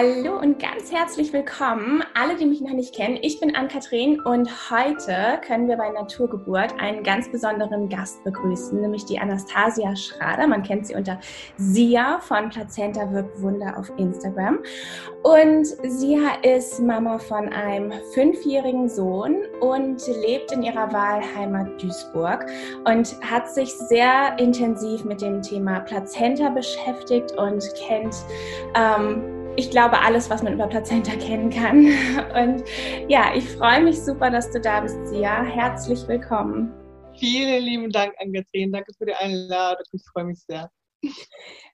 Hallo und ganz herzlich willkommen, alle, die mich noch nicht kennen. Ich bin Ann-Kathrin und heute können wir bei Naturgeburt einen ganz besonderen Gast begrüßen, nämlich die Anastasia Schrader. Man kennt sie unter Sia von Plazenta Wirkt Wunder auf Instagram. Und Sia ist Mama von einem fünfjährigen Sohn und lebt in ihrer Wahlheimat Duisburg und hat sich sehr intensiv mit dem Thema Plazenta beschäftigt und kennt ähm, ich glaube, alles, was man über Plazenta kennen kann. Und ja, ich freue mich super, dass du da bist, Sia. Herzlich willkommen. Vielen lieben Dank, Ann-Kathrin. Danke für die Einladung. Ich freue mich sehr.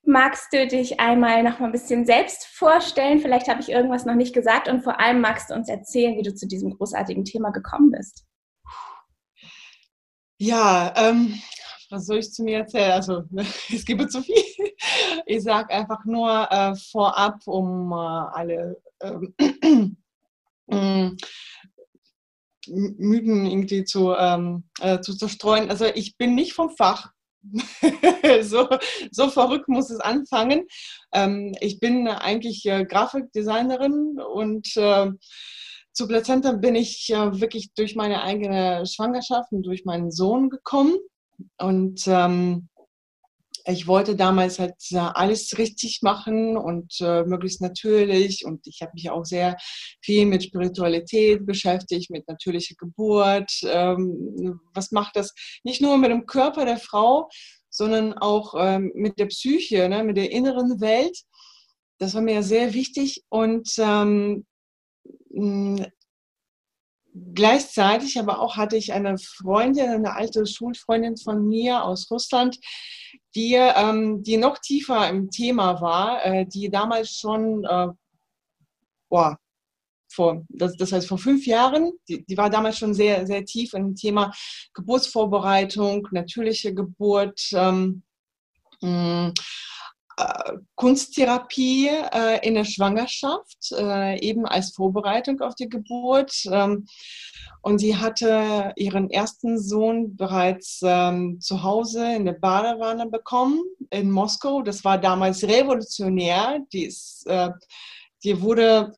Magst du dich einmal noch mal ein bisschen selbst vorstellen? Vielleicht habe ich irgendwas noch nicht gesagt und vor allem magst du uns erzählen, wie du zu diesem großartigen Thema gekommen bist. Ja, ähm, was soll ich zu mir erzählen? Also, es gibt zu viel. Ich sage einfach nur äh, vorab, um äh, alle ähm, Mythen irgendwie zu, ähm, äh, zu zerstreuen. Also, ich bin nicht vom Fach. so, so verrückt muss es anfangen. Ähm, ich bin eigentlich äh, Grafikdesignerin und äh, zu Plazenta bin ich äh, wirklich durch meine eigene Schwangerschaft und durch meinen Sohn gekommen. Und ähm, ich wollte damals halt alles richtig machen und äh, möglichst natürlich. Und ich habe mich auch sehr viel mit Spiritualität beschäftigt, mit natürlicher Geburt. Ähm, was macht das nicht nur mit dem Körper der Frau, sondern auch ähm, mit der Psyche, ne, mit der inneren Welt. Das war mir sehr wichtig. Und ähm, gleichzeitig aber auch hatte ich eine Freundin, eine alte Schulfreundin von mir aus Russland, die, ähm, die noch tiefer im Thema war, äh, die damals schon, äh, boah, vor, das, das heißt vor fünf Jahren, die, die war damals schon sehr, sehr tief im Thema Geburtsvorbereitung, natürliche Geburt. Ähm, äh, Kunsttherapie äh, in der Schwangerschaft, äh, eben als Vorbereitung auf die Geburt. Ähm, und sie hatte ihren ersten Sohn bereits ähm, zu Hause in der Badewanne bekommen in Moskau. Das war damals revolutionär. Die, ist, äh, die wurde,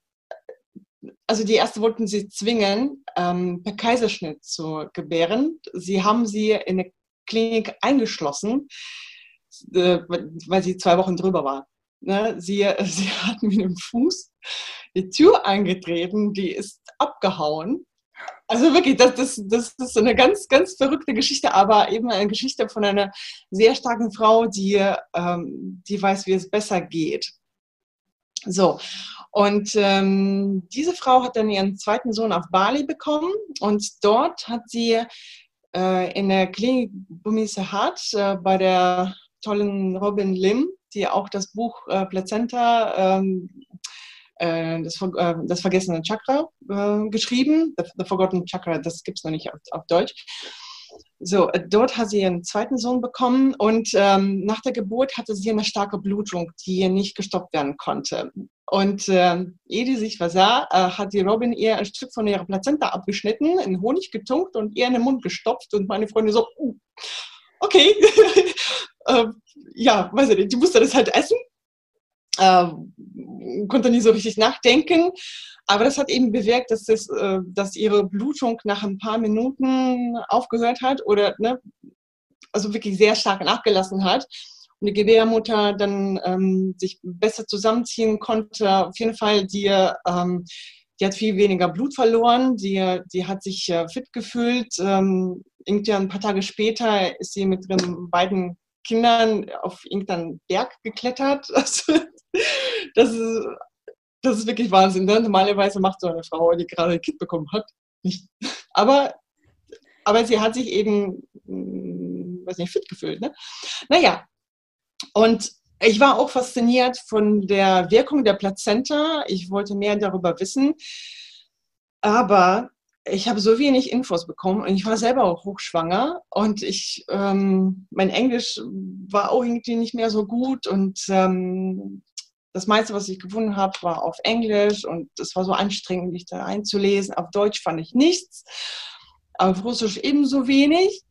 also die erste wollten sie zwingen, ähm, per Kaiserschnitt zu gebären. Sie haben sie in der Klinik eingeschlossen äh, weil sie zwei Wochen drüber war. Ne? Sie, sie hat mit dem Fuß die Tür eingetreten, die ist abgehauen. Also wirklich, das, das, das ist eine ganz, ganz verrückte Geschichte, aber eben eine Geschichte von einer sehr starken Frau, die, ähm, die weiß, wie es besser geht. So, und ähm, diese Frau hat dann ihren zweiten Sohn auf Bali bekommen und dort hat sie äh, in der Klinik Bumisahat äh, bei der tollen Robin Lim, die auch das Buch äh, Plazenta, ähm, äh, das, äh, das, vergessene Chakra äh, geschrieben. The, The, Forgotten Chakra, das gibt es noch nicht auf, auf Deutsch. So, äh, dort hat sie ihren zweiten Sohn bekommen und ähm, nach der Geburt hatte sie eine starke Blutung, die nicht gestoppt werden konnte. Und äh, ehe die sich versah, äh, hat die Robin ihr ein Stück von ihrer Plazenta abgeschnitten, in Honig getunkt und ihr in den Mund gestopft. Und meine Freundin so, uh, okay, ähm, ja, weiß ich nicht, die musste das halt essen. Ähm, konnte nie so richtig nachdenken. Aber das hat eben bewirkt, dass, das, äh, dass ihre Blutung nach ein paar Minuten aufgehört hat oder ne, also wirklich sehr stark nachgelassen hat. Und die Gebärmutter dann ähm, sich besser zusammenziehen konnte. Auf jeden Fall, die, ähm, die hat viel weniger Blut verloren, die, die hat sich äh, fit gefühlt. Ähm, irgendwie ein paar Tage später ist sie mit ihren beiden Kindern auf irgendeinen Berg geklettert. Das, ist, das ist wirklich Wahnsinn. Ne? Normalerweise macht so eine Frau, die gerade ein Kind bekommen hat, nicht. Aber, aber sie hat sich eben, hm, weiß nicht, fit gefühlt. Ne? Naja, und ich war auch fasziniert von der Wirkung der Plazenta. Ich wollte mehr darüber wissen. Aber ich habe so wenig Infos bekommen und ich war selber auch hochschwanger und ich, ähm, mein Englisch war auch irgendwie nicht mehr so gut und ähm, das meiste, was ich gefunden habe, war auf Englisch und es war so anstrengend, mich da einzulesen. Auf Deutsch fand ich nichts, auf Russisch ebenso wenig.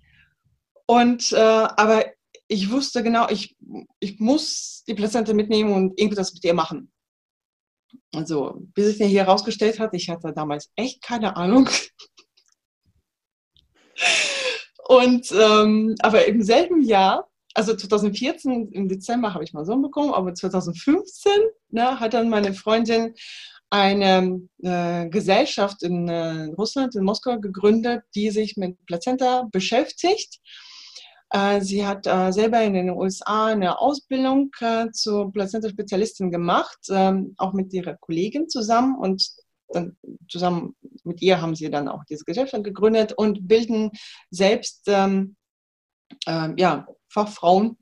Und äh, aber ich wusste genau, ich, ich muss die Plazente mitnehmen und irgendwas mit ihr machen. Also, bis es mir hier herausgestellt hat, ich hatte damals echt keine Ahnung. Und ähm, aber im selben Jahr, also 2014 im Dezember habe ich mal Sohn bekommen, aber 2015 ne, hat dann meine Freundin eine äh, Gesellschaft in äh, Russland, in Moskau gegründet, die sich mit Plazenta beschäftigt. Äh, sie hat äh, selber in den USA eine Ausbildung äh, zur Plazenta-Spezialistin gemacht, ähm, auch mit ihrer Kollegin zusammen. Und dann zusammen mit ihr haben sie dann auch diese Gesellschaft gegründet und bilden selbst ähm, äh, ja, Fachfrauen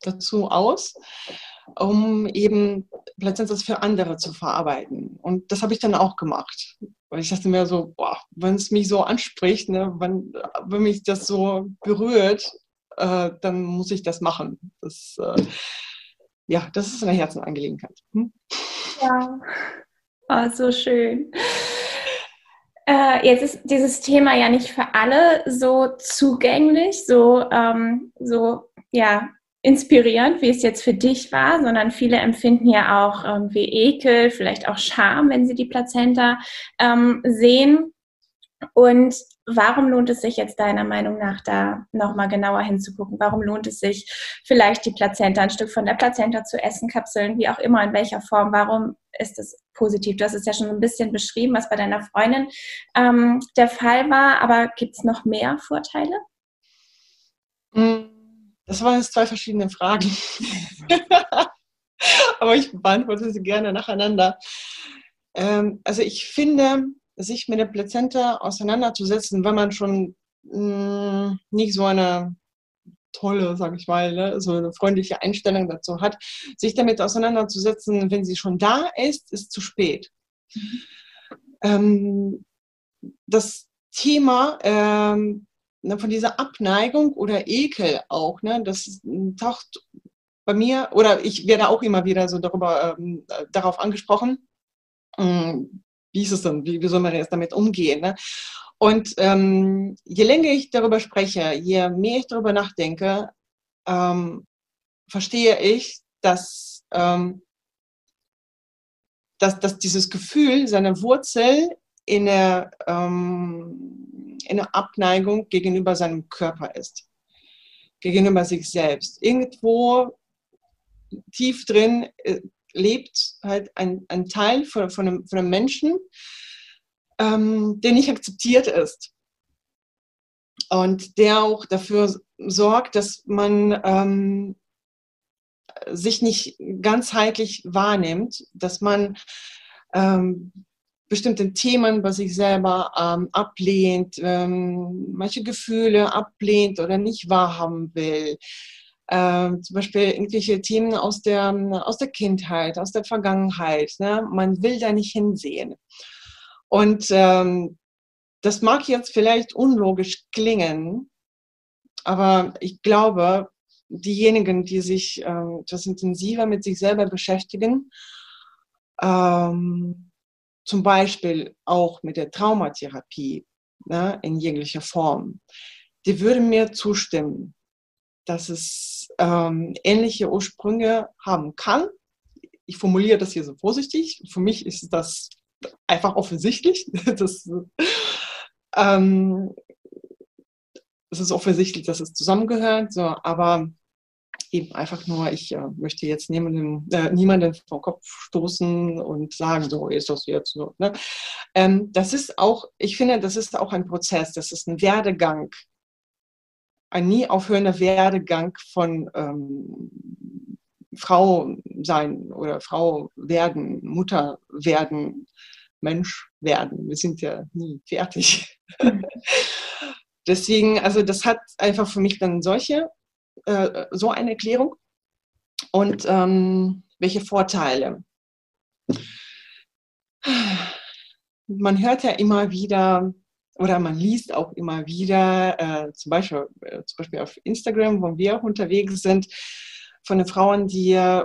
dazu aus, um eben Plazentas für andere zu verarbeiten. Und das habe ich dann auch gemacht. Weil ich dachte mir so, wenn es mich so anspricht, ne, wenn, wenn mich das so berührt, äh, dann muss ich das machen. Das, äh, ja, das ist eine Herzenangelegenheit. Hm? Ja, oh, so schön. Äh, jetzt ist dieses Thema ja nicht für alle so zugänglich, so, ähm, so ja, inspirierend, wie es jetzt für dich war, sondern viele empfinden ja auch irgendwie Ekel, vielleicht auch Scham, wenn sie die Plazenta ähm, sehen. Und warum lohnt es sich jetzt deiner Meinung nach da nochmal genauer hinzugucken? Warum lohnt es sich vielleicht die Plazenta, ein Stück von der Plazenta zu essen, Kapseln, wie auch immer, in welcher Form? Warum ist es positiv? Du hast es ja schon ein bisschen beschrieben, was bei deiner Freundin ähm, der Fall war, aber gibt es noch mehr Vorteile? Hm, das waren jetzt zwei verschiedene Fragen. aber ich beantworte sie gerne nacheinander. Ähm, also ich finde, sich mit der Plazenta auseinanderzusetzen, wenn man schon mh, mm, nicht so eine tolle, sage ich mal, ne, so eine freundliche Einstellung dazu hat, sich damit auseinanderzusetzen, wenn sie schon da ist, ist zu spät. Mhm. Ähm, das Thema ähm, ne, von dieser Abneigung oder Ekel auch, ne, das taucht bei mir, oder ich werde auch immer wieder so darüber, ähm, darauf angesprochen, ähm, wie ist es denn, wie, wie soll man jetzt damit umgehen? Ne? Und ähm, je länger ich darüber spreche, je mehr ich darüber nachdenke, ähm, verstehe ich, dass, ähm, dass, dass dieses Gefühl seine Wurzel in der, ähm, in der Abneigung gegenüber seinem Körper ist, gegenüber sich selbst. Irgendwo tief drin äh, lebt halt ein, ein Teil von, von, einem, von einem Menschen, ähm, der nicht akzeptiert ist. Und der auch dafür sorgt, dass man ähm, sich nicht ganzheitlich wahrnimmt, dass man ähm, bestimmte Themen bei sich selber ähm, ablehnt, ähm, manche Gefühle ablehnt oder nicht wahrhaben will äh, zum Beispiel irgendwelche Themen aus der, aus der Kindheit, aus der Vergangenheit. Ne? Man will da nicht hinsehen. Und ähm, das mag jetzt vielleicht unlogisch klingen, aber ich glaube, diejenigen, die sich etwas intensiver mit sich selber beschäftigen, ähm, zum Beispiel auch mit der Traumatherapie ne, in jeglicher Form, die würden mir zustimmen dass es ähm, ähnliche Ursprünge haben kann. Ich formuliere das hier so vorsichtig. Für mich ist das einfach offensichtlich. Das, ähm, es ist offensichtlich, dass es zusammengehört, so, aber eben einfach nur, ich äh, möchte jetzt niemanden, äh, niemanden vom Kopf stoßen und sagen, so ist das jetzt so. Ne? Ähm, das ist auch, ich finde, das ist auch ein Prozess, das ist ein Werdegang, ein nie aufhörender Werdegang von ähm, Frau sein oder Frau werden, Mutter werden, Mensch werden. Wir sind ja nie fertig. Deswegen, also das hat einfach für mich dann solche, äh, so eine Erklärung. Und ähm, welche Vorteile? Man hört ja immer wieder, oder man liest auch immer wieder, äh, zum, Beispiel, äh, zum Beispiel auf Instagram, wo wir auch unterwegs sind, von den Frauen, die äh,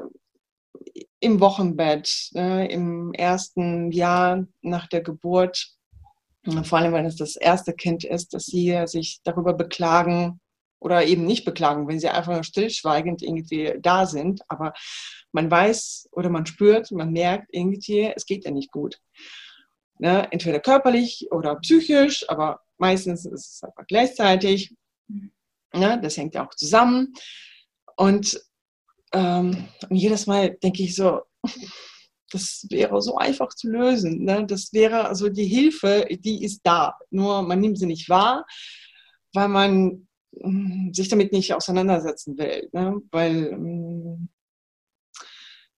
im Wochenbett, äh, im ersten Jahr nach der Geburt, vor allem wenn es das erste Kind ist, dass sie sich darüber beklagen, oder eben nicht beklagen, wenn sie einfach stillschweigend irgendwie da sind. Aber man weiß oder man spürt, man merkt irgendwie, es geht ja nicht gut. Ne? Entweder körperlich oder psychisch, aber meistens ist es einfach gleichzeitig. Ne? Das hängt ja auch zusammen. Und, ähm, und jedes Mal denke ich so, das wäre so einfach zu lösen. Ne? Das wäre also die Hilfe, die ist da. Nur man nimmt sie nicht wahr, weil man hm, sich damit nicht auseinandersetzen will. Ne? Weil, hm,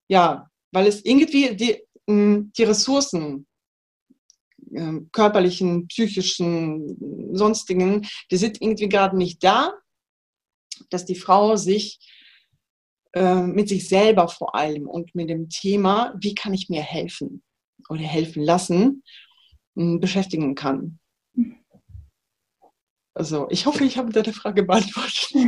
ja, weil es irgendwie die, hm, die Ressourcen, ähm, körperlichen, psychischen, sonstigen, die sind irgendwie gerade nicht da, dass die Frau sich ähm, mit sich selber vor allem und mit dem Thema, wie kann ich mir helfen oder helfen lassen, beschäftigen kann. Also ich hoffe, ich habe deine Frage beantwortet.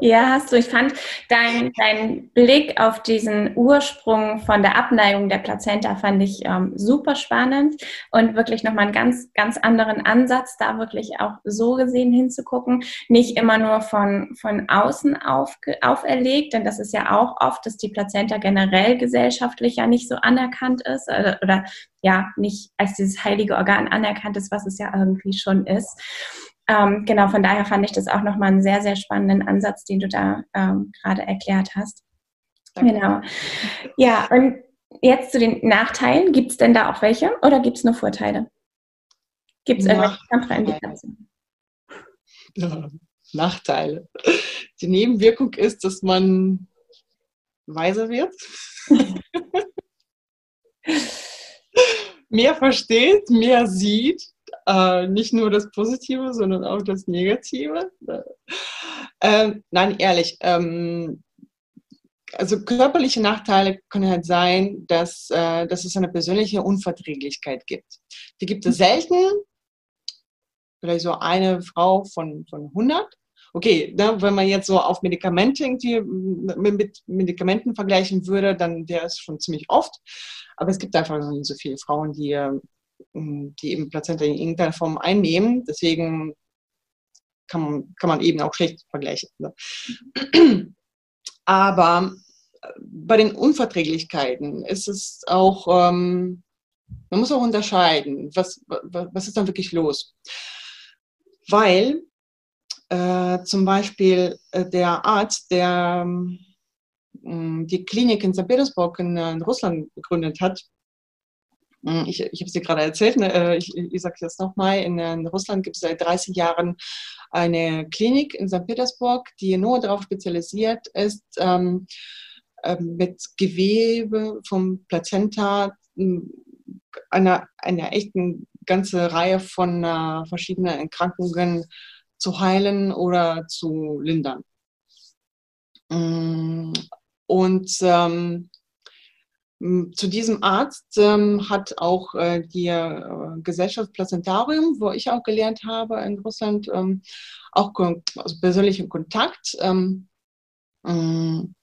Ja, hast du. Ich fand dein, dein Blick auf diesen Ursprung von der Abneigung der Plazenta fand ich ähm, super spannend und wirklich nochmal einen ganz, ganz anderen Ansatz, da wirklich auch so gesehen hinzugucken. Nicht immer nur von, von außen auf, auferlegt, denn das ist ja auch oft, dass die Plazenta generell gesellschaftlich ja nicht so anerkannt ist oder, äh, oder ja nicht als dieses heilige Organ anerkannt ist, was es ja irgendwie schon ist. Ähm, genau, von daher fand ich das auch nochmal einen sehr, sehr spannenden Ansatz, den du da ähm, gerade erklärt hast. Danke. Genau. Ja, und jetzt zu den Nachteilen. Gibt es denn da auch welche oder gibt es nur Vorteile? Gibt es irgendwelche Kontraindikationen? Ja, Nachteile. Die Nebenwirkung ist, dass man weiser wird, mehr versteht, mehr sieht äh, nicht nur das Positive, sondern auch das Negative. Ähm, nein, ehrlich. Ähm, also körperliche Nachteile können halt sein, dass, äh, dass es eine persönliche Unverträglichkeit gibt. Die gibt es selten. Vielleicht so eine Frau von, von 100. Okay, ne, wenn man jetzt so auf Medikamente irgendwie mit Medikamenten vergleichen würde, dann wäre es schon ziemlich oft. Aber es gibt einfach nicht so viele Frauen, die die eben Plazenta in irgendeiner Form einnehmen. Deswegen kann man, kann man eben auch schlecht vergleichen. Aber äh, bei den Unverträglichkeiten ist es auch, ähm, man muss auch unterscheiden, was, was ist dann wirklich los. Weil äh, zum Beispiel äh, der Arzt, der ähm, die Klinik in St. Petersburg in, in Russland gegründet hat, ich, ich habe es dir gerade erzählt, ne, äh, ich, ich sage es jetzt nochmal, in, in Russland gibt es seit 30 Jahren eine Klinik in St. Petersburg, die nur darauf spezialisiert ist, ähm, äh, mit Gewebe vom Plazenta hm, einer, einer echten ganze Reihe von äh, verschiedenen Erkrankungen zu heilen oder zu lindern. Hm, und ähm, zu diesem Arzt ähm, hat auch äh, die äh, Gesellschaft Plazentarium, wo ich auch gelernt habe in Russland, ähm, auch also persönlichen Kontakt. Ähm, mm,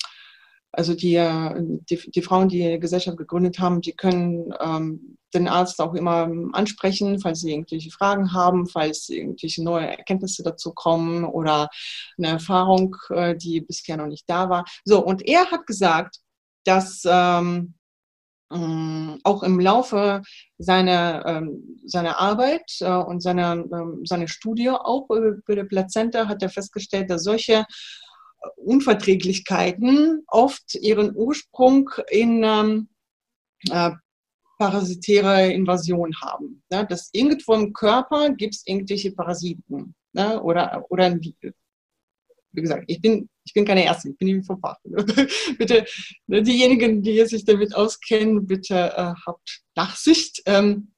also die, äh, die, die, Frauen, die die Gesellschaft gegründet haben, die können ähm, den Arzt auch immer ansprechen, falls sie irgendwelche Fragen haben, falls irgendwelche neue Erkenntnisse dazu kommen oder eine Erfahrung, äh, die bisher noch nicht da war. So, und er hat gesagt, dass ähm, ähm, auch im Laufe seiner, ähm, seiner Arbeit äh, und seiner, ähm, seiner Studie auch über die Plazenta hat er festgestellt, dass solche äh, Unverträglichkeiten oft ihren Ursprung in äh, parasitäre Invasion haben. Ne? Dass irgendwo im Körper gibt es irgendwelche Parasiten ne? oder, oder wie gesagt, ich bin, ich bin keine Ärztin, ich bin nicht vom Fach. bitte, ne, diejenigen, die sich damit auskennen, bitte äh, habt Nachsicht, ähm,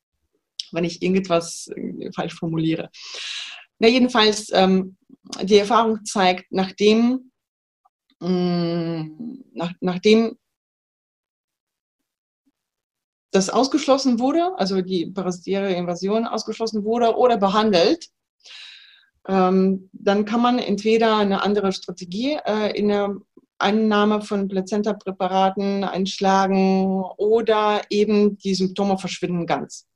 wenn ich irgendetwas äh, falsch formuliere. Na, jedenfalls, ähm, die Erfahrung zeigt, nachdem, mh, mm, nach, nachdem das ausgeschlossen wurde, also die parasitäre Invasion ausgeschlossen wurde oder behandelt, ähm, dann kann man entweder eine andere Strategie äh, in der Einnahme von Plazenta-Präparaten einschlagen oder eben die Symptome verschwinden ganz.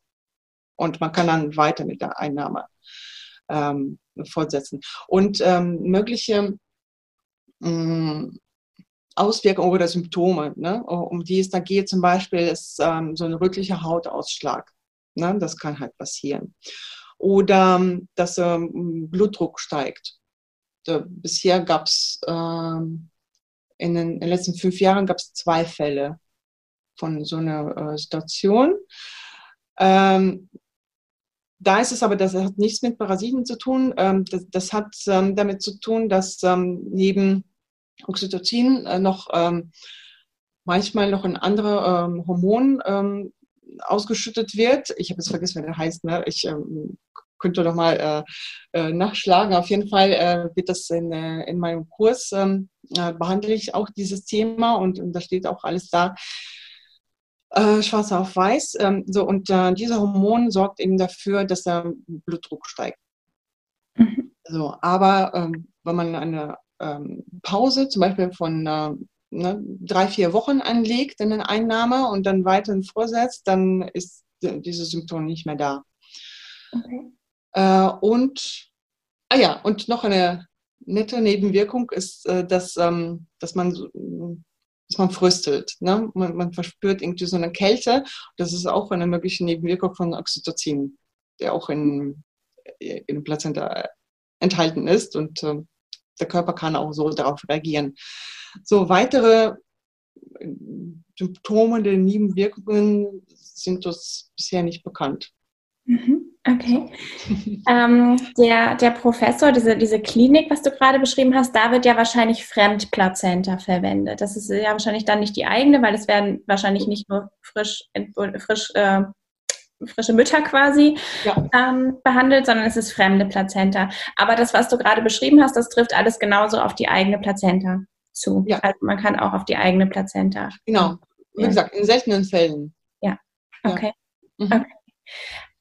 Und man kann dann weiter mit der Einnahme ähm, fortsetzen. Und ähm, mögliche mm, Auswirkungen oder Symptome, ne, um die es da geht, zum Beispiel ist ähm, so ein rötlicher Hautausschlag. Ne, das kann halt passieren. Oder dass ähm, Blutdruck steigt. Da, bisher gab es ähm, in, den, in den letzten fünf Jahren gab es zwei Fälle von so einer äh, Situation. Ähm, da ist es aber, das hat nichts mit Parasiten zu tun. Ähm, das, das, hat ähm, damit zu tun, dass ähm, neben Oxytocin äh, noch manchmal noch ein anderer ähm, Hormon ausgeschüttet wird. Ich habe jetzt vergessen, wie der heißt. Ne? Ich könnte noch mal äh, äh, nachschlagen. Auf jeden Fall äh, wird das in, äh, in meinem Kurs ähm, äh, behandle ich auch dieses Thema und, und da steht auch alles da schwarz auf weiß. Ähm, so, und äh, dieser Hormon sorgt eben dafür, dass der Blutdruck steigt. Mhm. So, aber ähm, wenn man eine ähm, Pause zum Beispiel von ne, drei, vier Wochen anlegt in eine Einnahme und dann weiterhin vorsetzt, dann ist dieses Symptom nicht mehr da. Okay. Äh, und, ah ja, und noch eine nette Nebenwirkung ist, äh, dass, ähm, dass man dass man fröstelt. Ne? Man, man, verspürt irgendwie so eine Kälte. Das ist auch eine mögliche Nebenwirkung von Oxytocin, der auch in, in Plazenta enthalten ist. Und äh, der Körper kann auch so darauf reagieren. So weitere äh, Symptome der Nebenwirkungen sind uns bisher nicht bekannt. Mhm. Okay. ähm, der, der Professor, diese, diese Klinik, was du gerade beschrieben hast, da wird ja wahrscheinlich Fremdplazenta verwendet. Das ist ja wahrscheinlich dann nicht die eigene, weil es werden wahrscheinlich nicht nur frisch, frisch äh, frische Mütter quasi ja. ähm, behandelt, sondern es ist fremde Plazenta. Aber das, was du gerade beschrieben hast, das trifft alles genauso auf die eigene Plazenta zu. Ja. Also man kann auch auf die eigene Plazenta. Genau. Wie ja. gesagt, in seltenen Fällen. Ja. Okay. Mhm. okay.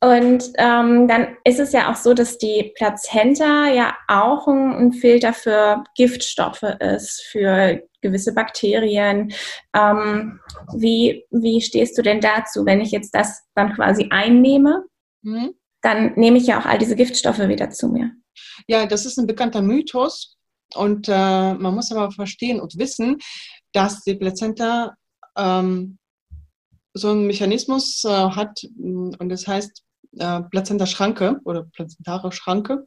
Und ähm, dann ist es ja auch so, dass die Plazenta ja auch ein, ein Filter für Giftstoffe ist, für gewisse Bakterien. Ähm, wie, wie stehst du denn dazu, wenn ich jetzt das dann quasi einnehme? Mhm. Dann nehme ich ja auch all diese Giftstoffe wieder zu mir. Ja, das ist ein bekannter Mythos. Und äh, man muss aber verstehen und wissen, dass die Plazenta ähm, so einen Mechanismus äh, hat und das heißt äh, Plazenta-Schranke oder plazentare Schranke.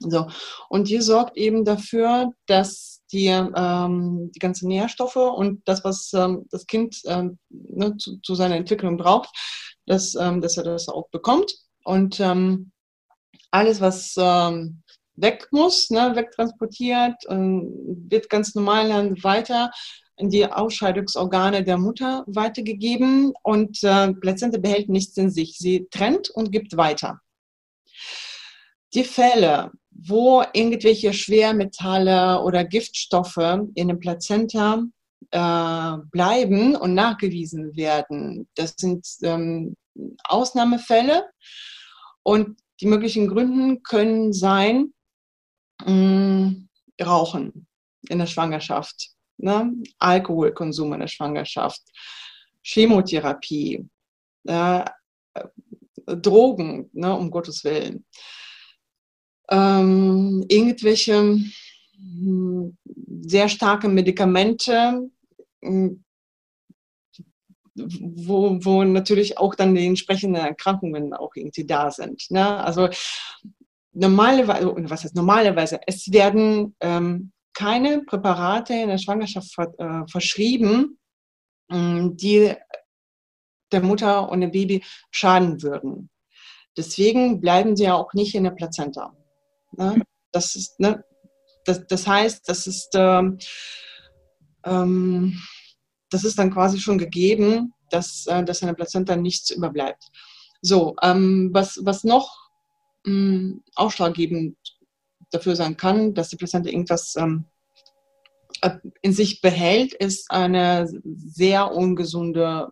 So. Und die sorgt eben dafür, dass die, ähm, die ganzen Nährstoffe und das, was ähm, das Kind ähm, ne, zu, zu, seiner Entwicklung braucht, dass, ähm, dass er das auch bekommt. Und ähm, alles, was ähm, weg muss, ne, wegtransportiert, wird ganz normal dann weiter in die Ausscheidungsorgane der Mutter weitergegeben und äh, Plazenta behält nichts in sich. Sie trennt und gibt weiter. Die Fälle, wo irgendwelche Schwermetalle oder Giftstoffe in dem Plazenta äh, bleiben und nachgewiesen werden, das sind ähm, Ausnahmefälle und die möglichen Gründe können sein, mh, mm, Rauchen in der Schwangerschaft, ne? Alkoholkonsum in der Schwangerschaft, Chemotherapie, äh, Drogen, ne, um Gottes Willen, ähm, irgendwelche hm, sehr starke Medikamente, hm, wo, wo natürlich auch dann die entsprechenden Erkrankungen auch irgendwie da sind. Ne? Also normalerweise, was heißt normalerweise, es werden ähm, keine Präparate in der Schwangerschaft äh, verschrieben, ähm, die der Mutter und dem Baby schaden würden. Deswegen bleiben sie ja auch nicht in der Plazenta. Ne? Das, ist, ne? das, das heißt, das ist, ähm, ähm, das ist dann quasi schon gegeben, dass, äh, dass in der Plazenta nichts überbleibt. So, ähm, was, was noch mh, mm, ausschlaggebend dafür sein kann, dass die Plazenta irgendwas ähm, äh, in sich behält, ist eine sehr ungesunde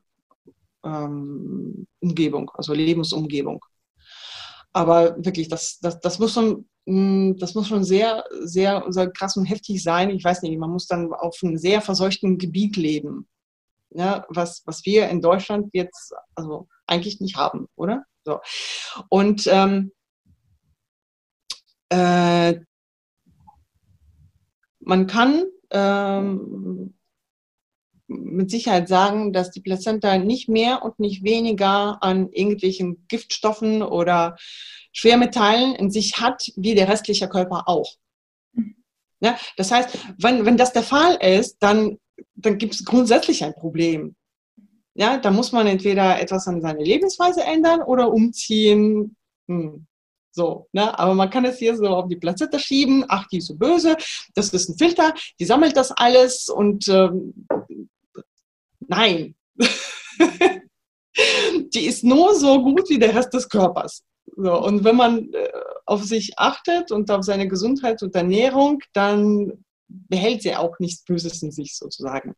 ähm, Umgebung, also Lebensumgebung. Aber wirklich, das, das, das, muss schon, mm, das muss schon sehr, sehr, krass und heftig sein. Ich weiß nicht, man muss dann auf einem sehr verseuchten Gebiet leben. Ja, was, was wir in Deutschland jetzt also eigentlich nicht haben, oder? So. Und ähm, äh, man kann ähm, mit Sicherheit sagen, dass die Plazenta nicht mehr und nicht weniger an irgendwelchen Giftstoffen oder Schwermetallen in sich hat, wie der restliche Körper auch. Ja, das heißt, wenn, wenn das der Fall ist, dann, dann gibt es grundsätzlich ein Problem. Ja, da muss man entweder etwas an seiner Lebensweise ändern oder umziehen. Hm. So, ne? Aber man kann es hier so auf die Plazetta schieben, ach, die ist so böse, das ist ein Filter, die sammelt das alles und ähm, nein. die ist nur so gut wie der Rest des Körpers. So, und wenn man äh, auf sich achtet und auf seine Gesundheit und Ernährung, dann behält sie auch nichts Böses in sich sozusagen.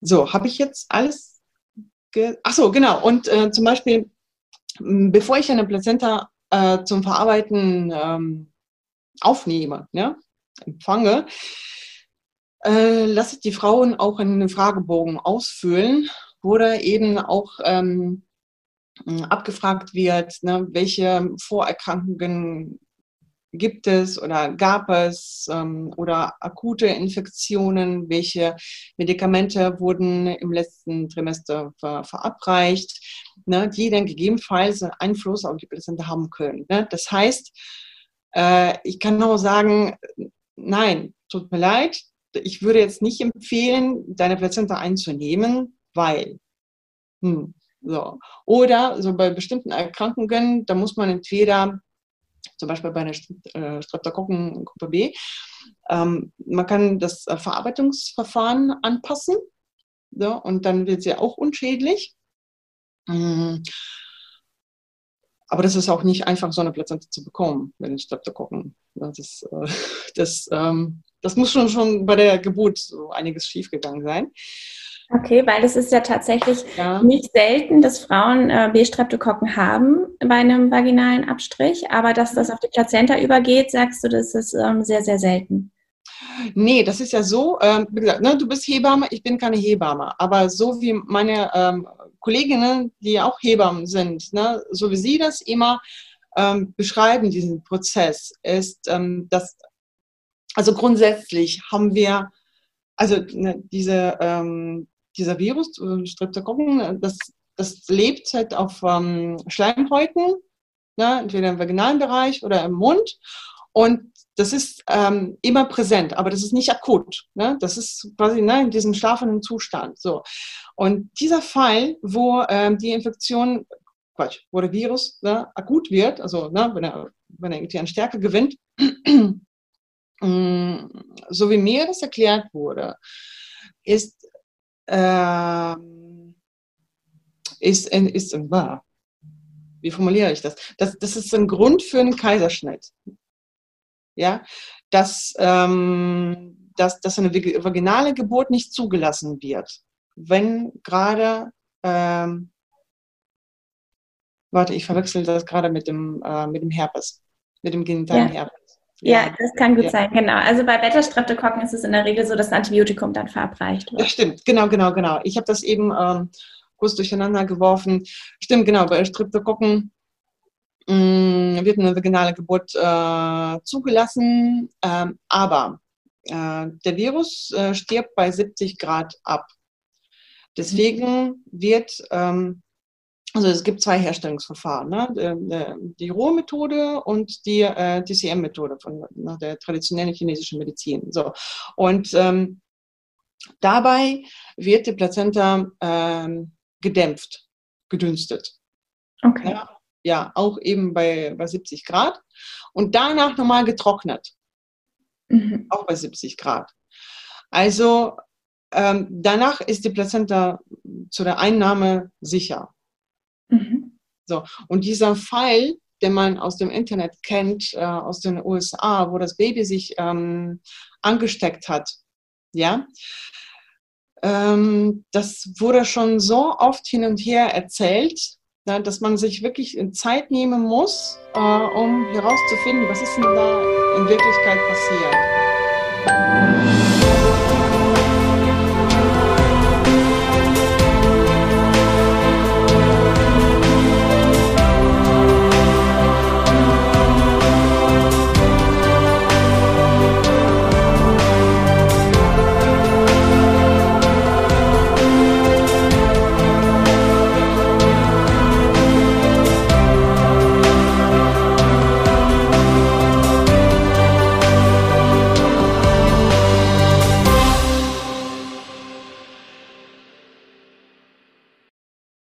So, habe ich jetzt alles? Ach so, genau. Und äh, zum Beispiel, bevor ich eine Plazenta äh, zum Verarbeiten ähm, aufnehme, ja, empfange, äh, lasse ich die Frauen auch einen Fragebogen ausfüllen, wo da eben auch ähm, abgefragt wird, ne, welche Vorerkrankungen gibt es oder gab es ähm, oder akute Infektionen, welche Medikamente wurden im letzten Trimester ver verabreicht, ne, die dann gegebenenfalls einen Einfluss auf die Plazenta haben können. Ne? Das heißt, äh, ich kann nur sagen, nein, tut mir leid, ich würde jetzt nicht empfehlen, deine Plazenta einzunehmen, weil. Hm, so. Oder so bei bestimmten Erkrankungen, da muss man entweder zum Beispiel bei einer äh, Streptokokkengruppe B. Ähm, man kann das äh, Verarbeitungsverfahren anpassen so, und dann wird sie auch unschädlich. Mhm. Aber das ist auch nicht einfach, so eine Plazenta zu bekommen, wenn den Streptokokken. Das, äh, das, ähm, das muss schon, schon bei der Geburt so einiges schiefgegangen sein. Okay, weil es ist ja tatsächlich ja. nicht selten, dass Frauen äh, B-Streptokokken haben bei einem vaginalen Abstrich, aber dass das auf die Plazenta übergeht, sagst du, das ist ähm, sehr, sehr selten. Nee, das ist ja so, ähm, wie gesagt, ne, du bist Hebamme, ich bin keine Hebamme, aber so wie meine ähm, Kolleginnen, die auch Hebammen sind, ne, so wie sie das immer ähm, beschreiben, diesen Prozess, ist, ähm, dass, also grundsätzlich haben wir, also ne, diese ähm, dieser Virus, äh, Streptokokken, das, das lebt halt auf ähm, Schleimhäuten, ne, entweder im vaginalen Bereich oder im Mund. Und das ist ähm, immer präsent, aber das ist nicht akut. Ne? Das ist quasi ne, in diesem schlafenden Zustand. So. Und dieser Fall, wo ähm, die Infektion, Quatsch, wo der Virus ne, akut wird, also ne, wenn, er, wenn er irgendwie an Stärke gewinnt, mm, so wie mir das erklärt wurde, ist ähm, ist, ist wahr. Wie formuliere ich das? das? Das ist ein Grund für einen Kaiserschnitt. Ja, dass, ähm, dass, dass eine vaginale Geburt nicht zugelassen wird, wenn gerade, ähm, warte, ich verwechsel das gerade mit dem, äh, mit dem Herpes, mit dem genitalen ja. Herpes. Ja, das kann gut ja. sein, genau. Also bei Beta-Streptokokken ist es in der Regel so, dass ein Antibiotikum dann verabreicht wird. Ja, stimmt, genau, genau, genau. Ich habe das eben ähm, kurz durcheinander geworfen. Stimmt, genau, bei Streptokokken wird eine vaginale Geburt äh, zugelassen, ähm, aber äh, der Virus äh, stirbt bei 70 Grad ab. Deswegen wird ähm, also es gibt zwei Herstellungsverfahren, ne? die Rohmethode und die äh, DCM-Methode von ne, der traditionellen chinesischen Medizin. So. Und ähm, dabei wird die Plazenta ähm, gedämpft, gedünstet. Okay. Ja, ja, auch eben bei, bei 70 Grad. Und danach nochmal getrocknet. Mhm. Auch bei 70 Grad. Also ähm, danach ist die Plazenta zu der Einnahme sicher. Mhm. So. Und dieser Fall, den man aus dem Internet kennt, äh, aus den USA, wo das Baby sich ähm, angesteckt hat, ja, ähm, das wurde schon so oft hin und her erzählt, ja, dass man sich wirklich Zeit nehmen muss, äh, um herauszufinden, was ist denn da in Wirklichkeit passiert.